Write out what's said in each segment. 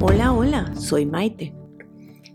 Hola, hola, soy Maite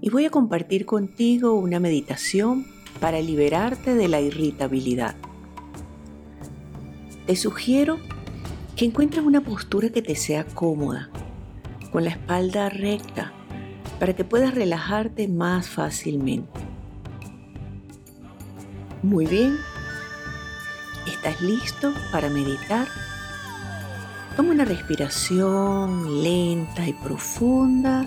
y voy a compartir contigo una meditación para liberarte de la irritabilidad. Te sugiero que encuentres una postura que te sea cómoda, con la espalda recta, para que puedas relajarte más fácilmente. Muy bien, ¿estás listo para meditar? Toma una respiración lenta y profunda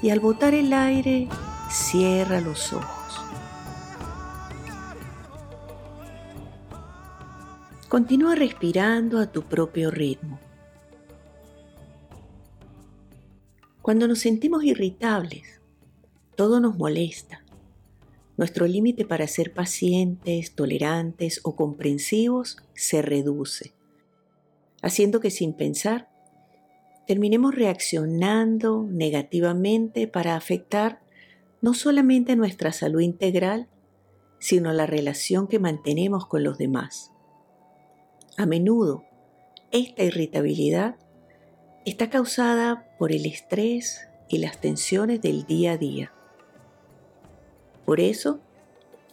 y al botar el aire cierra los ojos. Continúa respirando a tu propio ritmo. Cuando nos sentimos irritables, todo nos molesta. Nuestro límite para ser pacientes, tolerantes o comprensivos se reduce haciendo que sin pensar terminemos reaccionando negativamente para afectar no solamente nuestra salud integral, sino la relación que mantenemos con los demás. A menudo, esta irritabilidad está causada por el estrés y las tensiones del día a día. Por eso,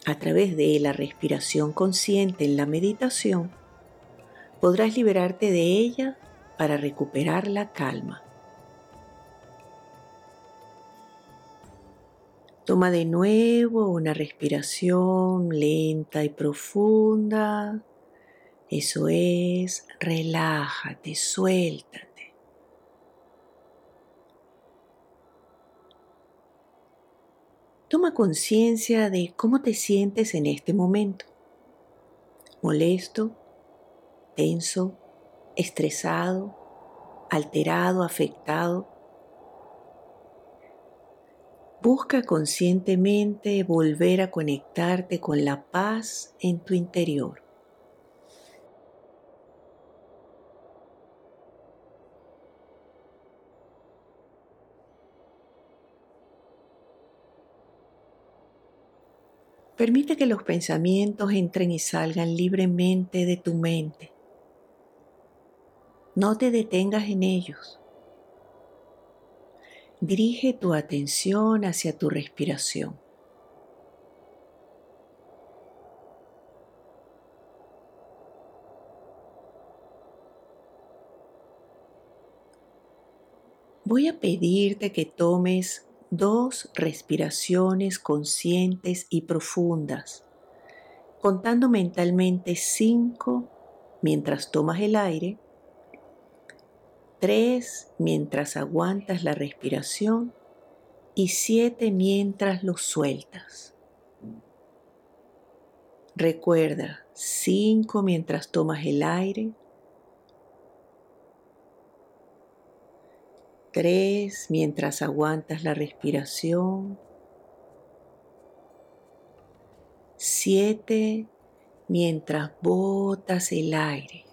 a través de la respiración consciente en la meditación, podrás liberarte de ella para recuperar la calma. Toma de nuevo una respiración lenta y profunda. Eso es, relájate, suéltate. Toma conciencia de cómo te sientes en este momento. Molesto, tenso, estresado, alterado, afectado. Busca conscientemente volver a conectarte con la paz en tu interior. Permite que los pensamientos entren y salgan libremente de tu mente. No te detengas en ellos. Dirige tu atención hacia tu respiración. Voy a pedirte que tomes dos respiraciones conscientes y profundas, contando mentalmente cinco mientras tomas el aire tres mientras aguantas la respiración y siete mientras lo sueltas. Recuerda, cinco mientras tomas el aire, tres mientras aguantas la respiración, siete mientras botas el aire.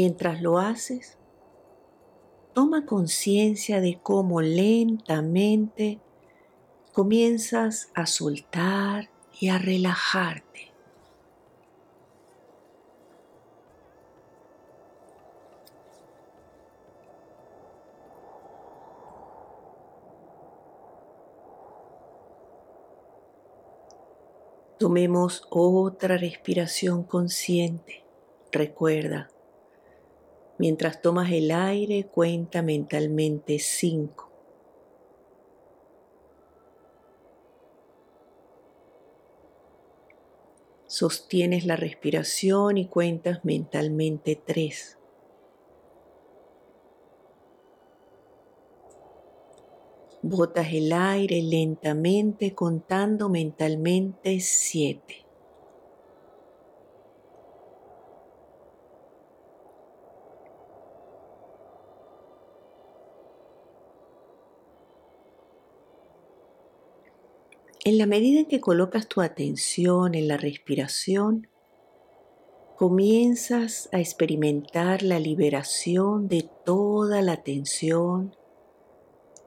Mientras lo haces, toma conciencia de cómo lentamente comienzas a soltar y a relajarte. Tomemos otra respiración consciente. Recuerda, Mientras tomas el aire, cuenta mentalmente 5. Sostienes la respiración y cuentas mentalmente 3. Botas el aire lentamente contando mentalmente 7. En la medida en que colocas tu atención en la respiración, comienzas a experimentar la liberación de toda la tensión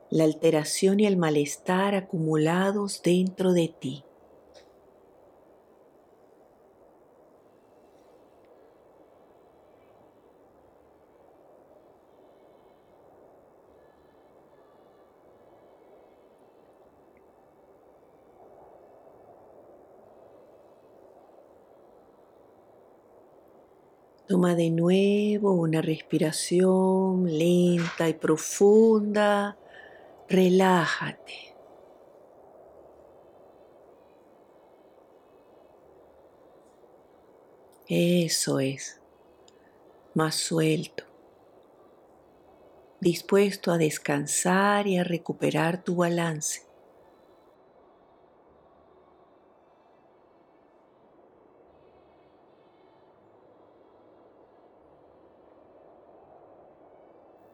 la alteración y el malestar acumulados dentro de ti. Toma de nuevo una respiración lenta y profunda. Relájate. Eso es. Más suelto. Dispuesto a descansar y a recuperar tu balance.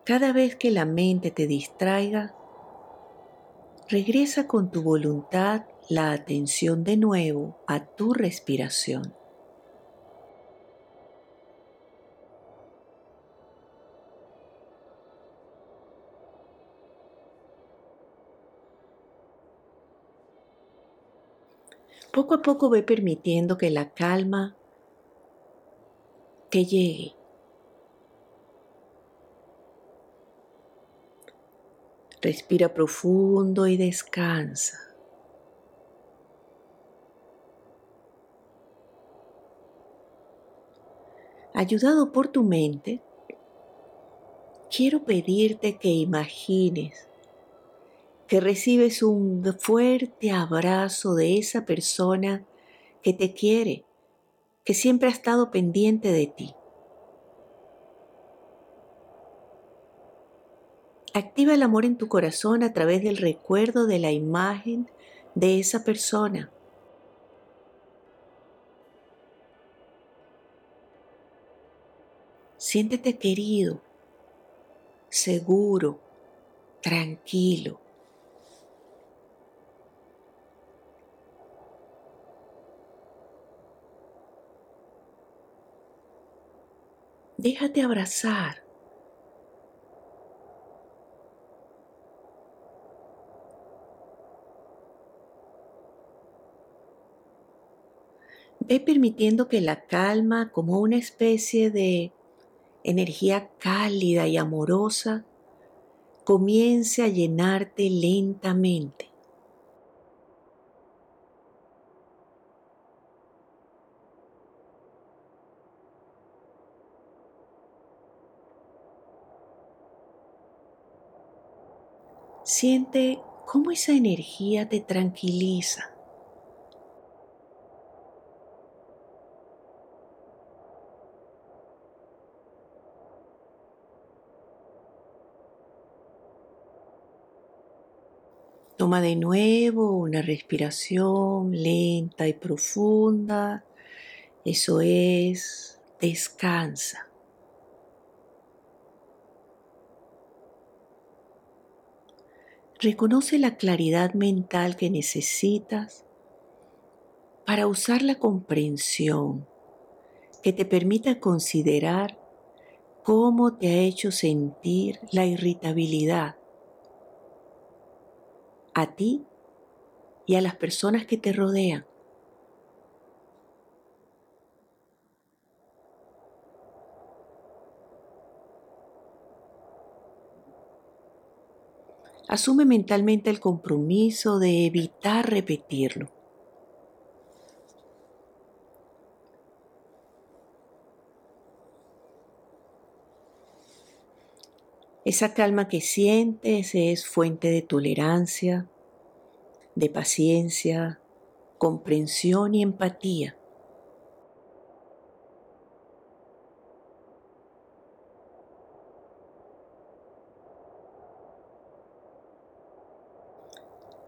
Cada vez que la mente te distraiga, regresa con tu voluntad la atención de nuevo a tu respiración. Poco a poco ve permitiendo que la calma te llegue Respira profundo y descansa. Ayudado por tu mente, quiero pedirte que imagines que recibes un fuerte abrazo de esa persona que te quiere, que siempre ha estado pendiente de ti. Activa el amor en tu corazón a través del recuerdo de la imagen de esa persona. Siéntete querido, seguro, tranquilo. Déjate abrazar. Ve permitiendo que la calma, como una especie de energía cálida y amorosa, comience a llenarte lentamente. Siente cómo esa energía te tranquiliza. Toma de nuevo una respiración lenta y profunda. Eso es, descansa. Reconoce la claridad mental que necesitas para usar la comprensión que te permita considerar cómo te ha hecho sentir la irritabilidad a ti y a las personas que te rodean. Asume mentalmente el compromiso de evitar repetirlo. Esa calma que sientes es fuente de tolerancia, de paciencia, comprensión y empatía.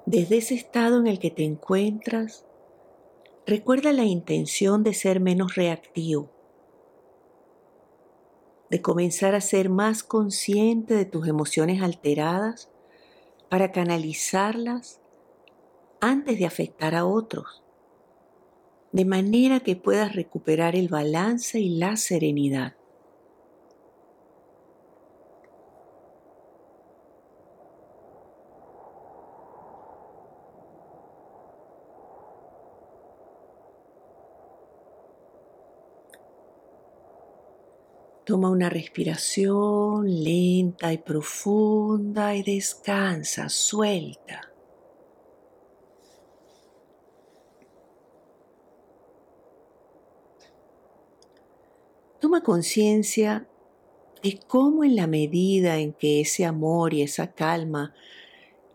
Desde ese estado en el que te encuentras, recuerda la intención de ser menos reactivo de comenzar a ser más consciente de tus emociones alteradas para canalizarlas antes de afectar a otros, de manera que puedas recuperar el balance y la serenidad. Toma una respiración lenta y profunda y descansa, suelta. Toma conciencia de cómo en la medida en que ese amor y esa calma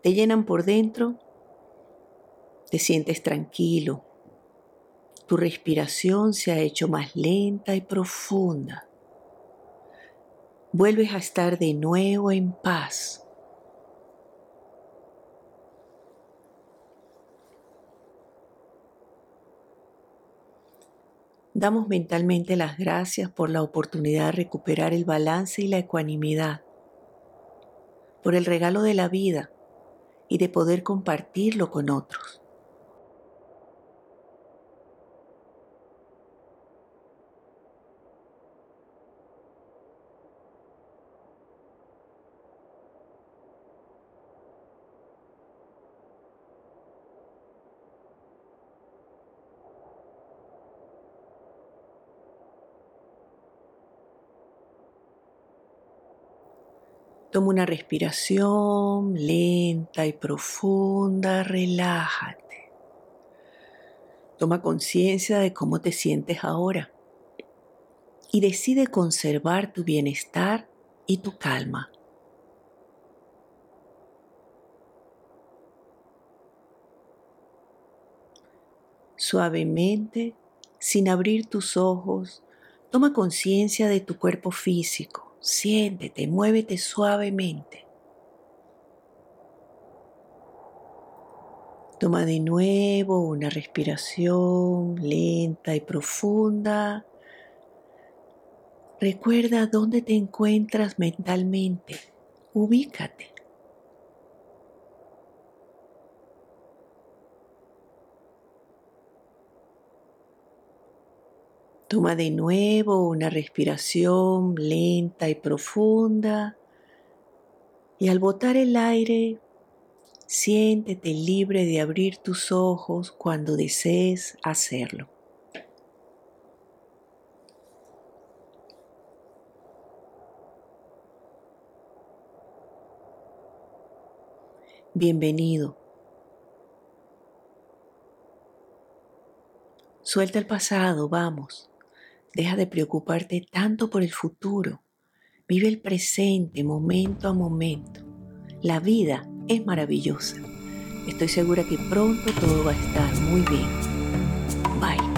te llenan por dentro, te sientes tranquilo. Tu respiración se ha hecho más lenta y profunda vuelves a estar de nuevo en paz. Damos mentalmente las gracias por la oportunidad de recuperar el balance y la ecuanimidad, por el regalo de la vida y de poder compartirlo con otros. Toma una respiración lenta y profunda, relájate. Toma conciencia de cómo te sientes ahora y decide conservar tu bienestar y tu calma. Suavemente, sin abrir tus ojos, toma conciencia de tu cuerpo físico Siéntete, muévete suavemente. Toma de nuevo una respiración lenta y profunda. Recuerda dónde te encuentras mentalmente. Ubícate. Toma de nuevo una respiración lenta y profunda y al botar el aire, siéntete libre de abrir tus ojos cuando desees hacerlo. Bienvenido. Suelta el pasado, vamos. Deja de preocuparte tanto por el futuro. Vive el presente momento a momento. La vida es maravillosa. Estoy segura que pronto todo va a estar muy bien. Bye.